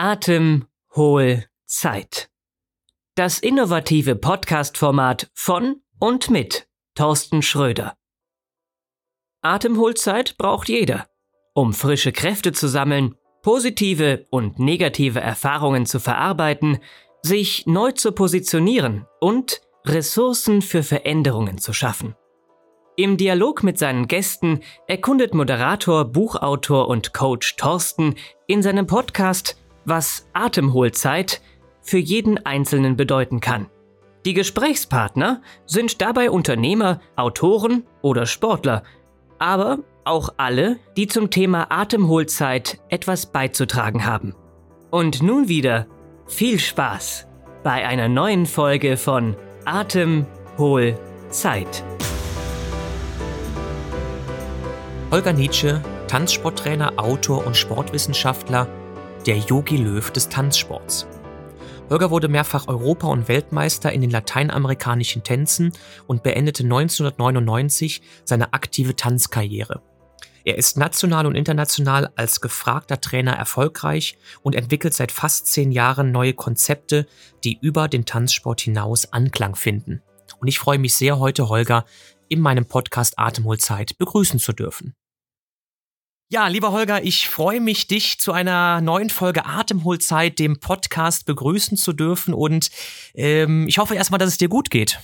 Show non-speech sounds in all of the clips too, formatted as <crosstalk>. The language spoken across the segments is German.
Atemholzeit. Das innovative Podcast-Format von und mit Thorsten Schröder. Atemholzeit braucht jeder, um frische Kräfte zu sammeln, positive und negative Erfahrungen zu verarbeiten, sich neu zu positionieren und Ressourcen für Veränderungen zu schaffen. Im Dialog mit seinen Gästen erkundet Moderator, Buchautor und Coach Thorsten in seinem Podcast, was Atemholzeit für jeden Einzelnen bedeuten kann. Die Gesprächspartner sind dabei Unternehmer, Autoren oder Sportler, aber auch alle, die zum Thema Atemholzeit etwas beizutragen haben. Und nun wieder viel Spaß bei einer neuen Folge von Atemholzeit. Holger Nietzsche, Tanzsporttrainer, Autor und Sportwissenschaftler, der Yogi Löw des Tanzsports. Holger wurde mehrfach Europa- und Weltmeister in den lateinamerikanischen Tänzen und beendete 1999 seine aktive Tanzkarriere. Er ist national und international als gefragter Trainer erfolgreich und entwickelt seit fast zehn Jahren neue Konzepte, die über den Tanzsport hinaus Anklang finden. Und ich freue mich sehr, heute Holger in meinem Podcast Atemholzeit begrüßen zu dürfen. Ja, lieber Holger, ich freue mich, dich zu einer neuen Folge Atemholzeit, dem Podcast, begrüßen zu dürfen. Und ähm, ich hoffe erstmal, dass es dir gut geht.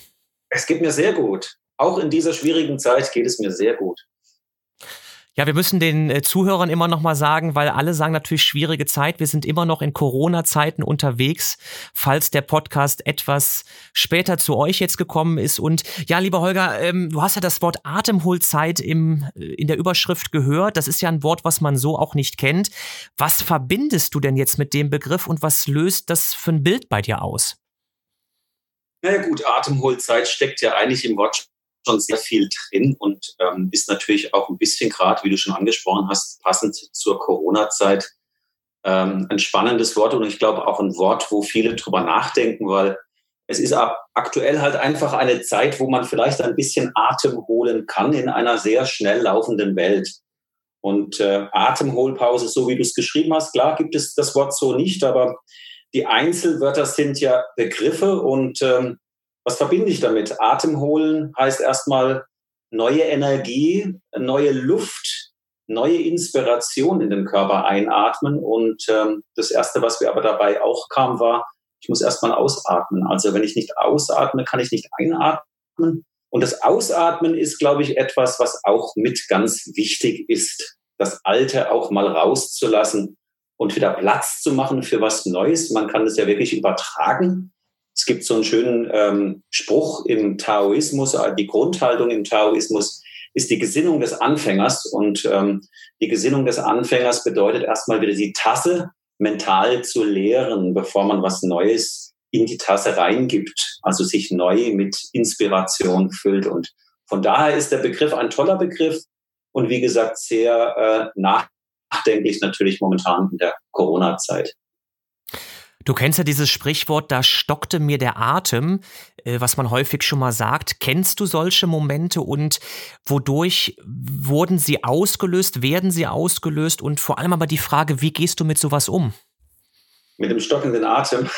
Es geht mir sehr gut. Auch in dieser schwierigen Zeit geht es mir sehr gut. Ja, wir müssen den äh, Zuhörern immer noch mal sagen, weil alle sagen natürlich schwierige Zeit. Wir sind immer noch in Corona-Zeiten unterwegs, falls der Podcast etwas später zu euch jetzt gekommen ist. Und ja, lieber Holger, ähm, du hast ja das Wort Atemholzeit im, äh, in der Überschrift gehört. Das ist ja ein Wort, was man so auch nicht kennt. Was verbindest du denn jetzt mit dem Begriff und was löst das für ein Bild bei dir aus? Na ja, gut, Atemholzeit steckt ja eigentlich im Wort schon sehr viel drin und ähm, ist natürlich auch ein bisschen gerade, wie du schon angesprochen hast, passend zur Corona-Zeit ähm, ein spannendes Wort und ich glaube auch ein Wort, wo viele drüber nachdenken, weil es ist aktuell halt einfach eine Zeit, wo man vielleicht ein bisschen Atem holen kann in einer sehr schnell laufenden Welt. Und äh, Atemholpause, so wie du es geschrieben hast, klar gibt es das Wort so nicht, aber die Einzelwörter sind ja Begriffe und ähm, was verbinde ich damit? Atem holen heißt erstmal neue Energie, neue Luft, neue Inspiration in den Körper einatmen. Und ähm, das Erste, was mir aber dabei auch kam, war, ich muss erstmal ausatmen. Also wenn ich nicht ausatme, kann ich nicht einatmen. Und das Ausatmen ist, glaube ich, etwas, was auch mit ganz wichtig ist. Das Alte auch mal rauszulassen und wieder Platz zu machen für was Neues. Man kann das ja wirklich übertragen es gibt so einen schönen ähm, Spruch im Taoismus, äh, die Grundhaltung im Taoismus ist die Gesinnung des Anfängers. Und ähm, die Gesinnung des Anfängers bedeutet erstmal wieder die Tasse mental zu leeren, bevor man was Neues in die Tasse reingibt, also sich neu mit Inspiration füllt. Und von daher ist der Begriff ein toller Begriff und wie gesagt sehr äh, nachdenklich natürlich momentan in der Corona-Zeit. Du kennst ja dieses Sprichwort, da stockte mir der Atem, äh, was man häufig schon mal sagt. Kennst du solche Momente und wodurch wurden sie ausgelöst, werden sie ausgelöst und vor allem aber die Frage, wie gehst du mit sowas um? Mit dem stockenden Atem.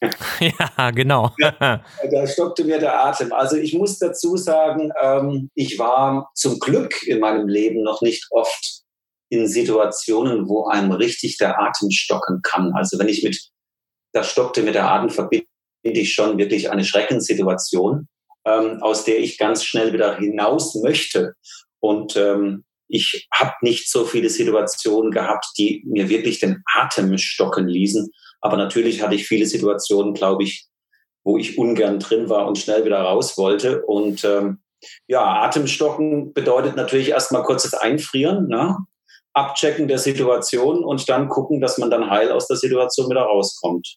<laughs> ja, genau. da, <laughs> da, stockte mir der Atem. Also ich muss dazu sagen, ähm, ich war zum Glück in meinem Leben noch nicht oft in Situationen, wo einem richtig der Atem stocken kann. Also wenn ich mit da stockte mit der Atem verbinde ich schon wirklich eine Schreckenssituation, ähm, aus der ich ganz schnell wieder hinaus möchte. Und ähm, ich habe nicht so viele Situationen gehabt, die mir wirklich den Atem stocken ließen. Aber natürlich hatte ich viele Situationen, glaube ich, wo ich ungern drin war und schnell wieder raus wollte. Und ähm, ja, Atemstocken bedeutet natürlich erstmal kurzes Einfrieren, ne? Abchecken der Situation und dann gucken, dass man dann heil aus der Situation wieder rauskommt.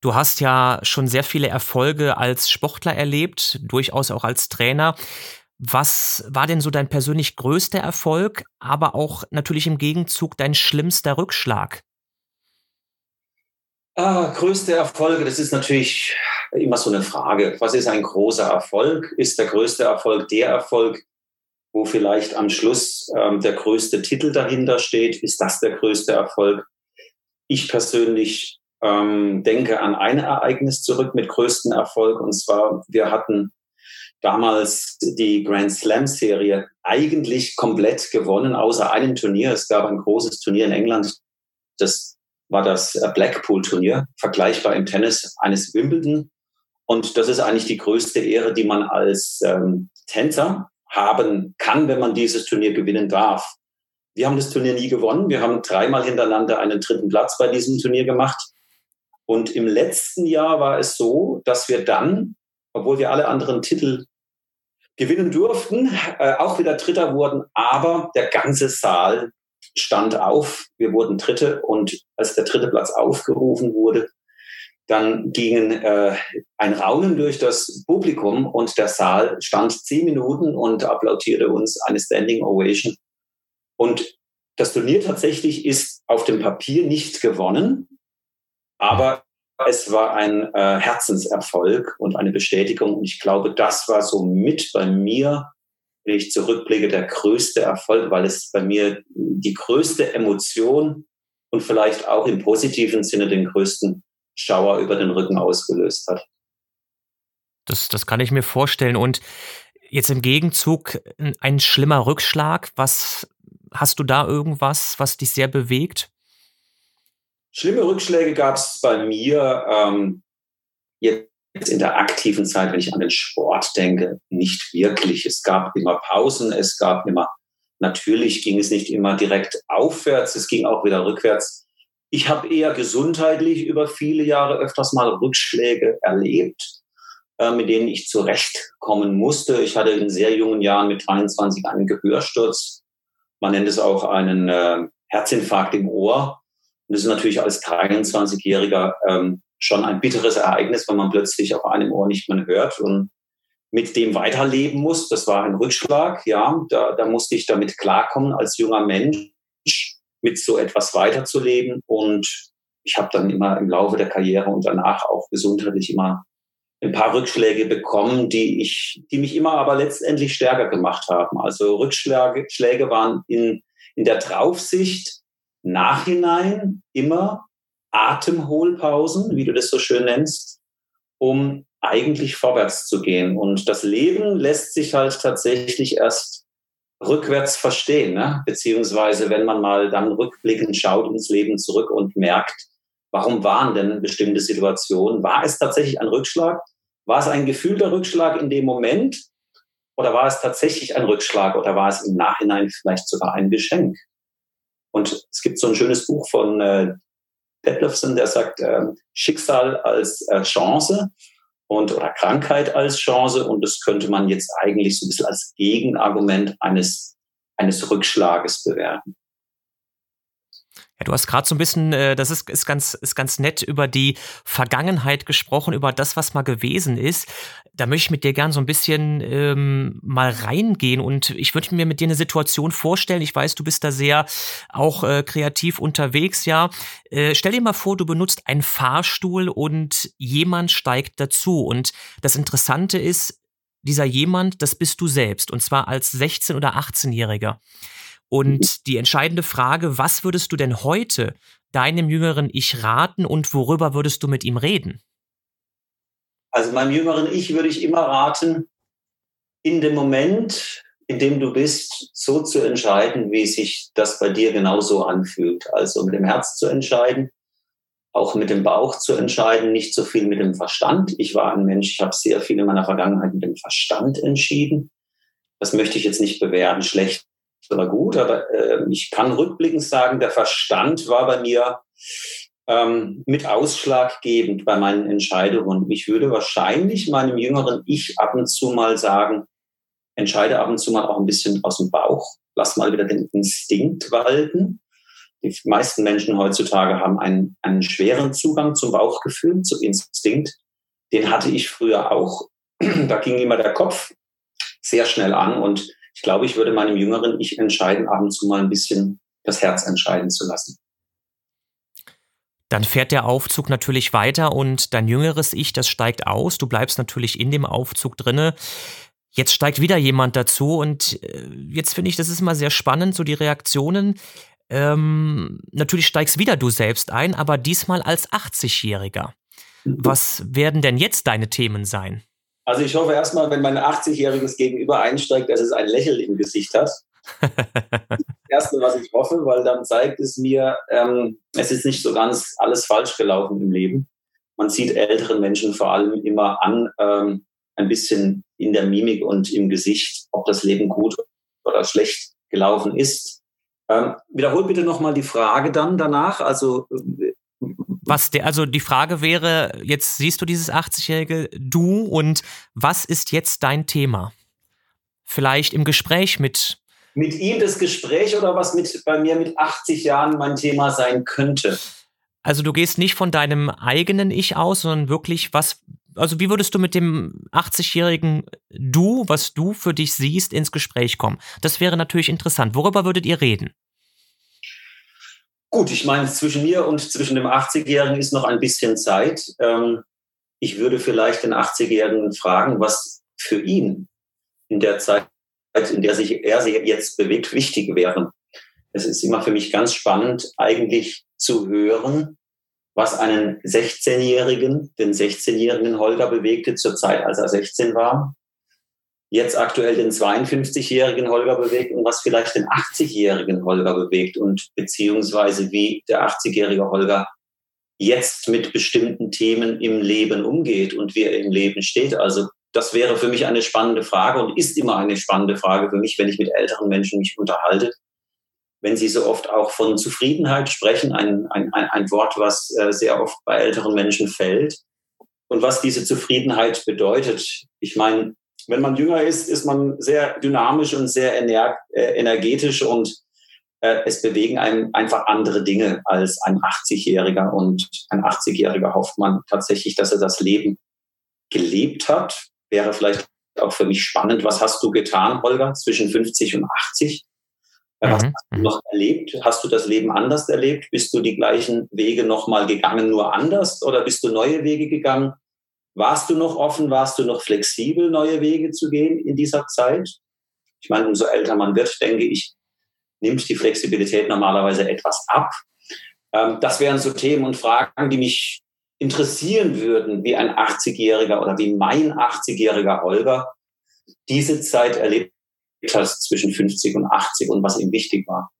Du hast ja schon sehr viele Erfolge als Sportler erlebt, durchaus auch als Trainer. Was war denn so dein persönlich größter Erfolg, aber auch natürlich im Gegenzug dein schlimmster Rückschlag? Ah, größte Erfolge, das ist natürlich immer so eine Frage. Was ist ein großer Erfolg? Ist der größte Erfolg der Erfolg, wo vielleicht am Schluss ähm, der größte Titel dahinter steht. Ist das der größte Erfolg? Ich persönlich ähm, denke an ein Ereignis zurück mit größten Erfolg. Und zwar, wir hatten damals die Grand Slam Serie eigentlich komplett gewonnen, außer einem Turnier. Es gab ein großes Turnier in England. Das war das Blackpool Turnier, vergleichbar im Tennis eines Wimbledon. Und das ist eigentlich die größte Ehre, die man als ähm, Tänzer haben kann, wenn man dieses Turnier gewinnen darf. Wir haben das Turnier nie gewonnen. Wir haben dreimal hintereinander einen dritten Platz bei diesem Turnier gemacht. Und im letzten Jahr war es so, dass wir dann, obwohl wir alle anderen Titel gewinnen durften, äh, auch wieder Dritter wurden, aber der ganze Saal stand auf. Wir wurden Dritte und als der dritte Platz aufgerufen wurde, dann gingen äh, ein Raunen durch das Publikum und der Saal stand zehn Minuten und applaudierte uns eine Standing Ovation. Und das Turnier tatsächlich ist auf dem Papier nicht gewonnen, aber es war ein äh, Herzenserfolg und eine Bestätigung. Und ich glaube, das war so mit bei mir, wenn ich zurückblicke, der größte Erfolg, weil es bei mir die größte Emotion und vielleicht auch im positiven Sinne den größten Schauer über den Rücken ausgelöst hat. Das, das kann ich mir vorstellen. Und jetzt im Gegenzug ein schlimmer Rückschlag. Was hast du da irgendwas, was dich sehr bewegt? Schlimme Rückschläge gab es bei mir ähm, jetzt in der aktiven Zeit, wenn ich an den Sport denke, nicht wirklich. Es gab immer Pausen, es gab immer, natürlich ging es nicht immer direkt aufwärts, es ging auch wieder rückwärts. Ich habe eher gesundheitlich über viele Jahre öfters mal Rückschläge erlebt, äh, mit denen ich zurechtkommen musste. Ich hatte in sehr jungen Jahren mit 23 einen Gehörsturz. Man nennt es auch einen äh, Herzinfarkt im Ohr. Und das ist natürlich als 23-Jähriger ähm, schon ein bitteres Ereignis, wenn man plötzlich auf einem Ohr nicht mehr hört und mit dem weiterleben muss. Das war ein Rückschlag, ja. Da, da musste ich damit klarkommen, als junger Mensch mit so etwas weiterzuleben. Und ich habe dann immer im Laufe der Karriere und danach auch gesundheitlich immer ein paar Rückschläge bekommen, die ich, die mich immer aber letztendlich stärker gemacht haben. Also Rückschläge Schläge waren in, in der Draufsicht Nachhinein immer Atemholpausen, wie du das so schön nennst, um eigentlich vorwärts zu gehen. Und das Leben lässt sich halt tatsächlich erst rückwärts verstehen, ne? beziehungsweise wenn man mal dann rückblickend schaut ins Leben zurück und merkt, warum waren denn bestimmte Situationen? War es tatsächlich ein Rückschlag? War es ein gefühlter Rückschlag in dem Moment? Oder war es tatsächlich ein Rückschlag oder war es im Nachhinein vielleicht sogar ein Geschenk? Und es gibt so ein schönes Buch von äh, Detlefsen, der sagt, äh, Schicksal als äh, Chance und oder Krankheit als Chance. Und das könnte man jetzt eigentlich so ein bisschen als Gegenargument eines, eines Rückschlages bewerten. Ja, du hast gerade so ein bisschen, äh, das ist, ist, ganz, ist ganz nett, über die Vergangenheit gesprochen, über das, was mal gewesen ist. Da möchte ich mit dir gern so ein bisschen ähm, mal reingehen und ich würde mir mit dir eine Situation vorstellen. Ich weiß, du bist da sehr auch äh, kreativ unterwegs, ja. Äh, stell dir mal vor, du benutzt einen Fahrstuhl und jemand steigt dazu. Und das Interessante ist, dieser jemand, das bist du selbst und zwar als 16- oder 18-Jähriger. Und die entscheidende Frage, was würdest du denn heute deinem jüngeren Ich raten und worüber würdest du mit ihm reden? Also meinem jüngeren Ich würde ich immer raten, in dem Moment, in dem du bist, so zu entscheiden, wie sich das bei dir genauso anfühlt. Also mit dem Herz zu entscheiden, auch mit dem Bauch zu entscheiden, nicht so viel mit dem Verstand. Ich war ein Mensch, ich habe sehr viel in meiner Vergangenheit mit dem Verstand entschieden. Das möchte ich jetzt nicht bewerten, schlecht oder gut, aber äh, ich kann rückblickend sagen, der Verstand war bei mir ähm, mit ausschlaggebend bei meinen Entscheidungen. Ich würde wahrscheinlich meinem jüngeren Ich ab und zu mal sagen, entscheide ab und zu mal auch ein bisschen aus dem Bauch, lass mal wieder den Instinkt walten. Die meisten Menschen heutzutage haben einen, einen schweren Zugang zum Bauchgefühl, zum Instinkt. Den hatte ich früher auch. <clears throat> da ging immer der Kopf sehr schnell an und ich glaube, ich würde meinem jüngeren Ich entscheiden, ab und zu mal ein bisschen das Herz entscheiden zu lassen. Dann fährt der Aufzug natürlich weiter und dein jüngeres Ich, das steigt aus. Du bleibst natürlich in dem Aufzug drinne. Jetzt steigt wieder jemand dazu und äh, jetzt finde ich, das ist immer sehr spannend, so die Reaktionen. Ähm, natürlich steigst wieder du selbst ein, aber diesmal als 80-Jähriger. Mhm. Was werden denn jetzt deine Themen sein? Also ich hoffe erstmal, wenn mein 80-jähriges Gegenüber einsteigt, dass es ein Lächeln im Gesicht hat. <laughs> das Erste, was ich hoffe, weil dann zeigt es mir, ähm, es ist nicht so ganz alles falsch gelaufen im Leben. Man sieht älteren Menschen vor allem immer an, ähm, ein bisschen in der Mimik und im Gesicht, ob das Leben gut oder schlecht gelaufen ist. Ähm, wiederhol bitte nochmal die Frage dann danach. Also äh, was der, also die Frage wäre, jetzt siehst du dieses 80-jährige Du und was ist jetzt dein Thema? Vielleicht im Gespräch mit. Mit ihm das Gespräch oder was mit bei mir mit 80 Jahren mein Thema sein könnte? Also du gehst nicht von deinem eigenen Ich aus, sondern wirklich, was also wie würdest du mit dem 80-jährigen Du, was du für dich siehst, ins Gespräch kommen? Das wäre natürlich interessant. Worüber würdet ihr reden? Gut, ich meine, zwischen mir und zwischen dem 80-Jährigen ist noch ein bisschen Zeit. Ähm, ich würde vielleicht den 80-Jährigen fragen, was für ihn in der Zeit, in der sich er sich jetzt bewegt, wichtig wäre. Es ist immer für mich ganz spannend, eigentlich zu hören, was einen 16-Jährigen, den 16-jährigen Holger bewegte zur Zeit, als er 16 war, jetzt aktuell den 52-jährigen Holger bewegt und was vielleicht den 80-jährigen Holger bewegt und beziehungsweise wie der 80-jährige Holger jetzt mit bestimmten Themen im Leben umgeht und wie er im Leben steht. Also das wäre für mich eine spannende Frage und ist immer eine spannende Frage für mich, wenn ich mit älteren Menschen mich unterhalte wenn Sie so oft auch von Zufriedenheit sprechen, ein, ein, ein Wort, was äh, sehr oft bei älteren Menschen fällt. Und was diese Zufriedenheit bedeutet. Ich meine, wenn man jünger ist, ist man sehr dynamisch und sehr äh, energetisch und äh, es bewegen einem einfach andere Dinge als ein 80-Jähriger. Und ein 80-Jähriger hofft man tatsächlich, dass er das Leben gelebt hat. Wäre vielleicht auch für mich spannend. Was hast du getan, Holger, zwischen 50 und 80? Was mhm. hast du noch erlebt? Hast du das Leben anders erlebt? Bist du die gleichen Wege nochmal gegangen, nur anders? Oder bist du neue Wege gegangen? Warst du noch offen? Warst du noch flexibel, neue Wege zu gehen in dieser Zeit? Ich meine, umso älter man wird, denke ich, nimmt die Flexibilität normalerweise etwas ab. Ähm, das wären so Themen und Fragen, die mich interessieren würden, wie ein 80-Jähriger oder wie mein 80-jähriger Holger diese Zeit erlebt hast zwischen 50 und 80 und was ihm wichtig war.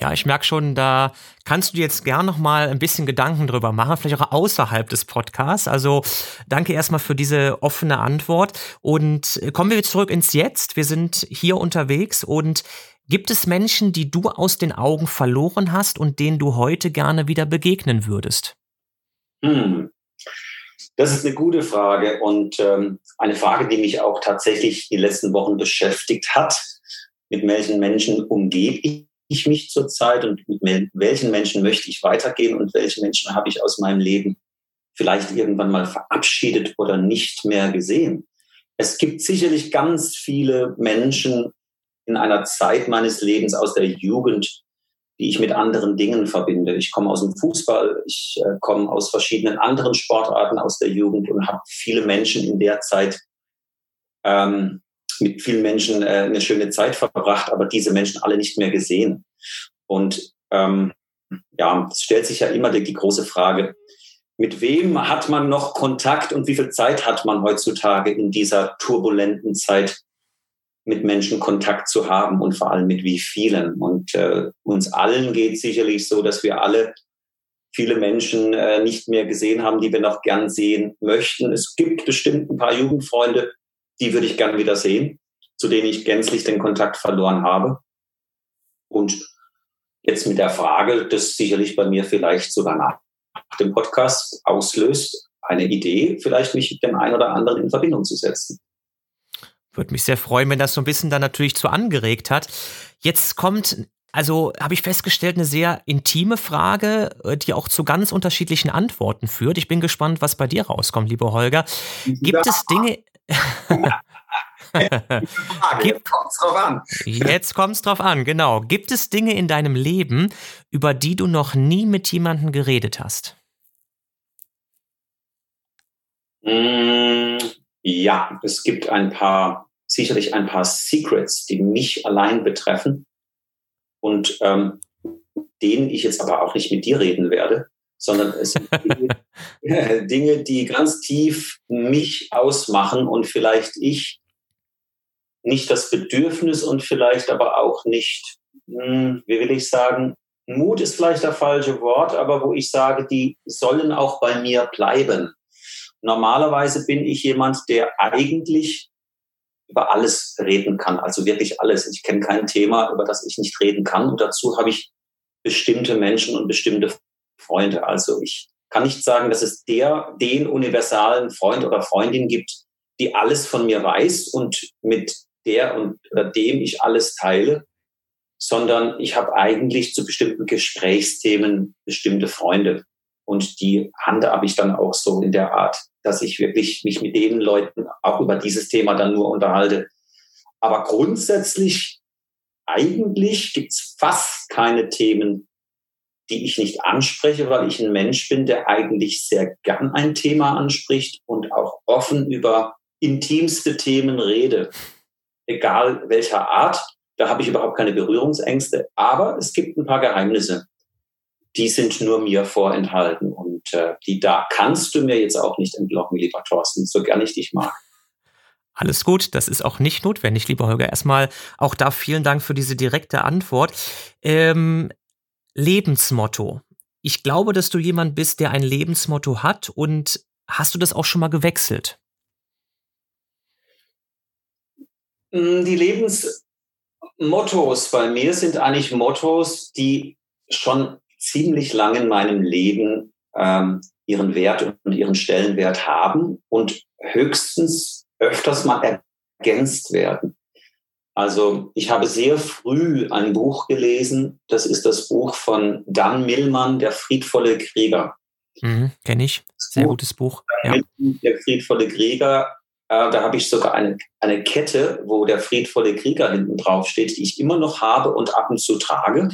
Ja, ich merke schon, da kannst du jetzt gern noch mal ein bisschen Gedanken drüber machen, vielleicht auch außerhalb des Podcasts. Also danke erstmal für diese offene Antwort und kommen wir zurück ins Jetzt. Wir sind hier unterwegs und gibt es Menschen, die du aus den Augen verloren hast und denen du heute gerne wieder begegnen würdest? Hm. Das ist eine gute Frage und ähm, eine Frage, die mich auch tatsächlich die letzten Wochen beschäftigt hat. Mit welchen Menschen umgebe ich mich zurzeit und mit welchen Menschen möchte ich weitergehen und welche Menschen habe ich aus meinem Leben vielleicht irgendwann mal verabschiedet oder nicht mehr gesehen. Es gibt sicherlich ganz viele Menschen in einer Zeit meines Lebens aus der Jugend, die ich mit anderen Dingen verbinde. Ich komme aus dem Fußball, ich äh, komme aus verschiedenen anderen Sportarten aus der Jugend und habe viele Menschen in der Zeit ähm, mit vielen Menschen äh, eine schöne Zeit verbracht, aber diese Menschen alle nicht mehr gesehen. Und ähm, ja, es stellt sich ja immer die, die große Frage, mit wem hat man noch Kontakt und wie viel Zeit hat man heutzutage in dieser turbulenten Zeit mit Menschen Kontakt zu haben und vor allem mit wie vielen. Und äh, uns allen geht sicherlich so, dass wir alle viele Menschen äh, nicht mehr gesehen haben, die wir noch gern sehen möchten. Es gibt bestimmt ein paar Jugendfreunde, die würde ich gern wieder sehen, zu denen ich gänzlich den Kontakt verloren habe. Und jetzt mit der Frage, das sicherlich bei mir vielleicht sogar nach dem Podcast auslöst, eine Idee, vielleicht mich mit dem einen oder anderen in Verbindung zu setzen. Würde mich sehr freuen, wenn das so ein bisschen dann natürlich zu angeregt hat. Jetzt kommt also habe ich festgestellt, eine sehr intime Frage, äh, die auch zu ganz unterschiedlichen Antworten führt. Ich bin gespannt, was bei dir rauskommt, lieber Holger. Gibt ja. es Dinge. Jetzt kommt es drauf an. Jetzt kommt es drauf an, genau. Gibt es Dinge in deinem Leben, über die du noch nie mit jemandem geredet hast? Mm, Ja, es gibt ein paar, sicherlich ein paar Secrets, die mich allein betreffen und ähm, denen ich jetzt aber auch nicht mit dir reden werde, sondern es sind Dinge, <laughs> Dinge, die ganz tief mich ausmachen und vielleicht ich nicht das Bedürfnis und vielleicht aber auch nicht, hm, wie will ich sagen, Mut ist vielleicht das falsche Wort, aber wo ich sage, die sollen auch bei mir bleiben. Normalerweise bin ich jemand, der eigentlich über alles reden kann, also wirklich alles. Ich kenne kein Thema, über das ich nicht reden kann. Und dazu habe ich bestimmte Menschen und bestimmte Freunde. Also ich kann nicht sagen, dass es der, den universalen Freund oder Freundin gibt, die alles von mir weiß und mit der und oder dem ich alles teile, sondern ich habe eigentlich zu bestimmten Gesprächsthemen bestimmte Freunde. Und die habe ich dann auch so in der Art, dass ich wirklich mich mit den Leuten auch über dieses Thema dann nur unterhalte. Aber grundsätzlich, eigentlich gibt es fast keine Themen, die ich nicht anspreche, weil ich ein Mensch bin, der eigentlich sehr gern ein Thema anspricht und auch offen über intimste Themen rede. Egal welcher Art, da habe ich überhaupt keine Berührungsängste. Aber es gibt ein paar Geheimnisse die sind nur mir vorenthalten. Und äh, die da kannst du mir jetzt auch nicht entlocken, lieber Thorsten, so gern ich dich mag. Alles gut, das ist auch nicht notwendig, lieber Holger. Erstmal auch da vielen Dank für diese direkte Antwort. Ähm, Lebensmotto. Ich glaube, dass du jemand bist, der ein Lebensmotto hat und hast du das auch schon mal gewechselt? Mm, die Lebensmottos bei mir sind eigentlich Mottos, die schon ziemlich lange in meinem Leben ähm, ihren Wert und ihren Stellenwert haben und höchstens öfters mal ergänzt werden. Also ich habe sehr früh ein Buch gelesen, das ist das Buch von Dan Millmann, Der friedvolle Krieger. Mhm, Kenne ich, sehr Buch, gutes Buch. Ja. Der friedvolle Krieger, äh, da habe ich sogar eine, eine Kette, wo der friedvolle Krieger hinten drauf steht, die ich immer noch habe und ab und zu trage.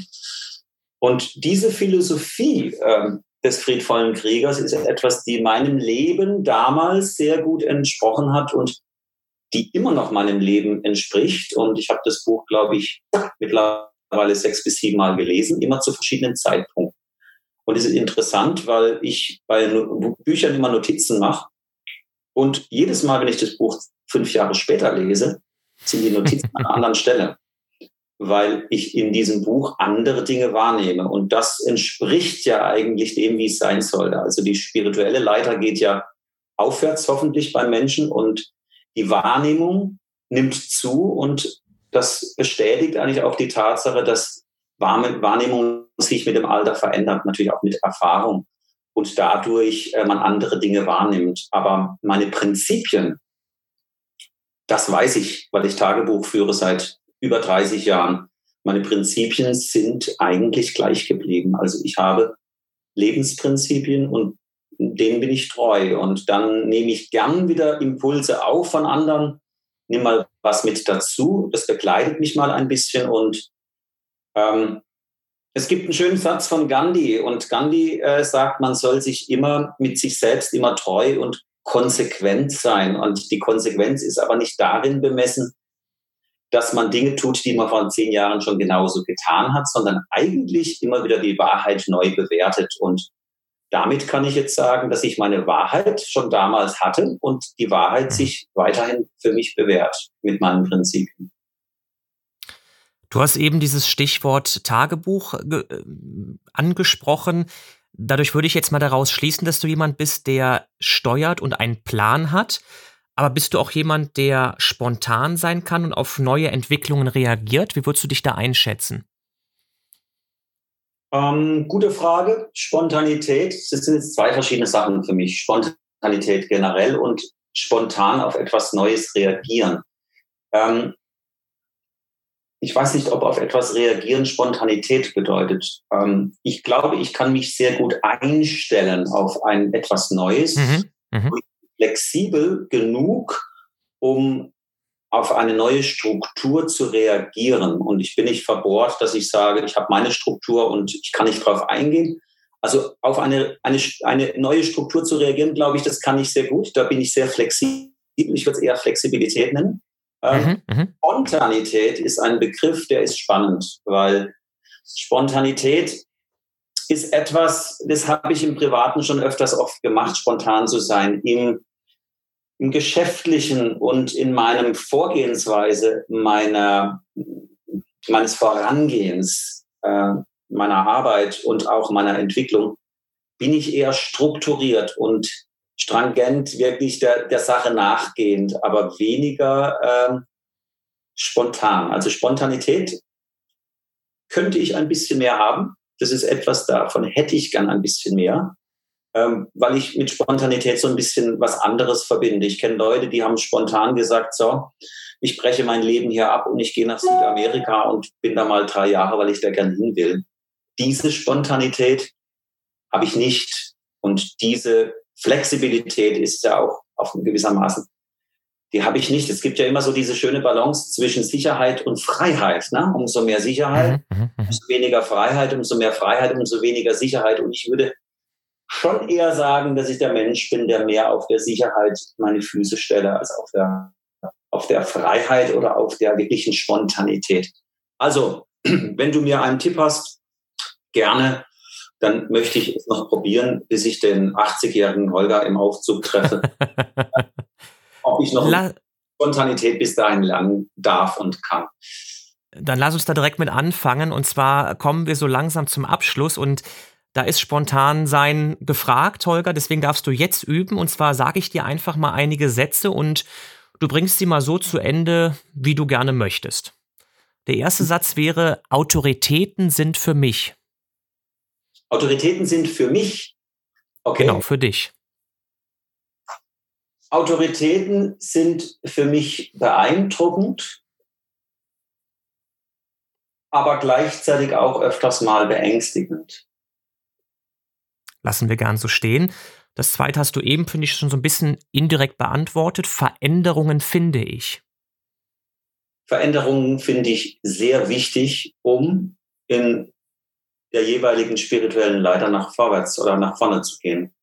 Und diese Philosophie ähm, des friedvollen Kriegers ist etwas, die meinem Leben damals sehr gut entsprochen hat und die immer noch meinem Leben entspricht. Und ich habe das Buch, glaube ich, mittlerweile sechs bis sieben Mal gelesen, immer zu verschiedenen Zeitpunkten. Und es ist interessant, weil ich bei Büchern immer Notizen mache. Und jedes Mal, wenn ich das Buch fünf Jahre später lese, sind die Notizen an einer <laughs> anderen Stelle weil ich in diesem Buch andere Dinge wahrnehme. Und das entspricht ja eigentlich dem, wie es sein sollte. Also die spirituelle Leiter geht ja aufwärts hoffentlich beim Menschen und die Wahrnehmung nimmt zu und das bestätigt eigentlich auch die Tatsache, dass Wahrnehmung sich mit dem Alter verändert, natürlich auch mit Erfahrung und dadurch äh, man andere Dinge wahrnimmt. Aber meine Prinzipien, das weiß ich, weil ich Tagebuch führe seit über 30 Jahren. Meine Prinzipien sind eigentlich gleich geblieben. Also ich habe Lebensprinzipien und denen bin ich treu. Und dann nehme ich gern wieder Impulse auf von anderen, nehme mal was mit dazu. Das begleitet mich mal ein bisschen. Und ähm, es gibt einen schönen Satz von Gandhi. Und Gandhi äh, sagt, man soll sich immer mit sich selbst immer treu und konsequent sein. Und die Konsequenz ist aber nicht darin bemessen, dass man Dinge tut, die man vor zehn Jahren schon genauso getan hat, sondern eigentlich immer wieder die Wahrheit neu bewertet. Und damit kann ich jetzt sagen, dass ich meine Wahrheit schon damals hatte und die Wahrheit sich weiterhin für mich bewährt mit meinen Prinzipien. Du hast eben dieses Stichwort Tagebuch äh, angesprochen. Dadurch würde ich jetzt mal daraus schließen, dass du jemand bist, der steuert und einen Plan hat. Aber bist du auch jemand, der spontan sein kann und auf neue Entwicklungen reagiert? Wie würdest du dich da einschätzen? Ähm, gute Frage. Spontanität, das sind jetzt zwei verschiedene Sachen für mich. Spontanität generell und spontan auf etwas Neues reagieren. Ähm, ich weiß nicht, ob auf etwas reagieren Spontanität bedeutet. Ähm, ich glaube, ich kann mich sehr gut einstellen auf ein etwas Neues. Mhm. Mhm flexibel genug, um auf eine neue Struktur zu reagieren. Und ich bin nicht verbohrt, dass ich sage, ich habe meine Struktur und ich kann nicht darauf eingehen. Also auf eine, eine, eine neue Struktur zu reagieren, glaube ich, das kann ich sehr gut. Da bin ich sehr flexibel. ich würde es eher Flexibilität nennen. Ähm, mhm, mhm, Spontanität ist ein Begriff, der ist spannend, weil Spontanität ist etwas, das habe ich im Privaten schon öfters oft gemacht, spontan zu sein. Im, im Geschäftlichen und in meinem Vorgehensweise meiner, meines Vorangehens, äh, meiner Arbeit und auch meiner Entwicklung bin ich eher strukturiert und strangent, wirklich der, der Sache nachgehend, aber weniger äh, spontan. Also Spontanität könnte ich ein bisschen mehr haben. Das ist etwas, davon hätte ich gern ein bisschen mehr, ähm, weil ich mit Spontanität so ein bisschen was anderes verbinde. Ich kenne Leute, die haben spontan gesagt, so, ich breche mein Leben hier ab und ich gehe nach Südamerika und bin da mal drei Jahre, weil ich da gern hin will. Diese Spontanität habe ich nicht. Und diese Flexibilität ist ja auch auf gewissermaßen, die habe ich nicht. Es gibt ja immer so diese schöne Balance zwischen Sicherheit und Freiheit. Ne? Umso mehr Sicherheit, mhm, mhm, mhm. umso weniger Freiheit, umso mehr Freiheit, umso weniger Sicherheit. Und ich würde schon eher sagen, dass ich der Mensch bin, der mehr auf der Sicherheit meine Füße stelle, als auf der, auf der Freiheit oder auf der wirklichen Spontanität. Also, <clears throat> wenn du mir einen Tipp hast, gerne dann möchte ich es noch probieren, bis ich den 80-jährigen Holger im Aufzug treffe. <laughs> Ob ich noch La Spontanität bis dahin lernen darf und kann. Dann lass uns da direkt mit anfangen. Und zwar kommen wir so langsam zum Abschluss und da ist spontan sein gefragt, Holger. Deswegen darfst du jetzt üben. Und zwar sage ich dir einfach mal einige Sätze und du bringst sie mal so zu Ende, wie du gerne möchtest. Der erste Satz wäre, Autoritäten sind für mich. Autoritäten sind für mich. Okay. Genau, für dich. Autoritäten sind für mich beeindruckend, aber gleichzeitig auch öfters mal beängstigend. Lassen wir gern so stehen. Das zweite hast du eben, finde ich, schon so ein bisschen indirekt beantwortet. Veränderungen finde ich. Veränderungen finde ich sehr wichtig, um in der jeweiligen spirituellen Leiter nach vorwärts oder nach vorne zu gehen.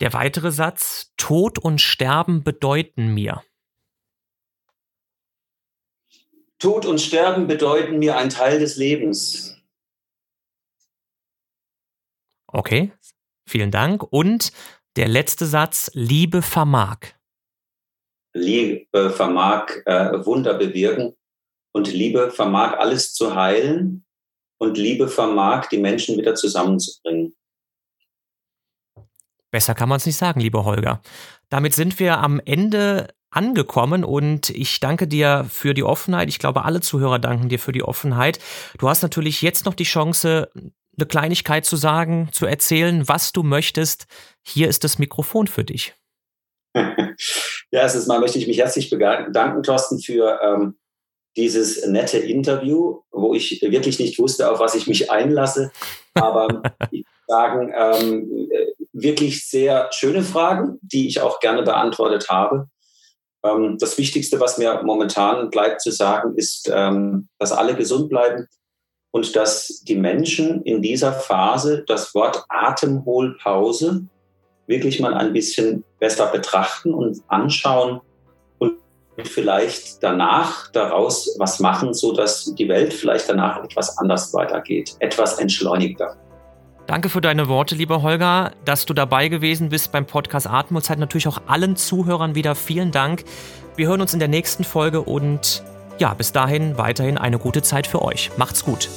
Der weitere Satz, Tod und Sterben bedeuten mir. Tod und Sterben bedeuten mir ein Teil des Lebens. Okay, vielen Dank. Und der letzte Satz, Liebe vermag. Liebe vermag äh, Wunder bewirken. Und Liebe vermag alles zu heilen und Liebe vermag die Menschen wieder zusammenzubringen. Besser kann man es nicht sagen, lieber Holger. Damit sind wir am Ende angekommen und ich danke dir für die Offenheit. Ich glaube, alle Zuhörer danken dir für die Offenheit. Du hast natürlich jetzt noch die Chance, eine Kleinigkeit zu sagen, zu erzählen, was du möchtest. Hier ist das Mikrofon für dich. <laughs> ja, erstens mal möchte ich mich herzlich bedanken, Thorsten, für ähm, dieses nette Interview, wo ich wirklich nicht wusste, auf was ich mich einlasse. Aber <laughs> ich sagen, ähm, wirklich sehr schöne Fragen, die ich auch gerne beantwortet habe. Ähm, das Wichtigste, was mir momentan bleibt zu sagen, ist, ähm, dass alle gesund bleiben und dass die Menschen in dieser Phase das Wort Atemholpause wirklich mal ein bisschen besser betrachten und anschauen, vielleicht danach daraus was machen, so dass die Welt vielleicht danach etwas anders weitergeht, etwas entschleunigter. Danke für deine Worte, lieber Holger, dass du dabei gewesen bist beim Podcast Atemzeit. Natürlich auch allen Zuhörern wieder vielen Dank. Wir hören uns in der nächsten Folge und ja, bis dahin weiterhin eine gute Zeit für euch. Macht's gut.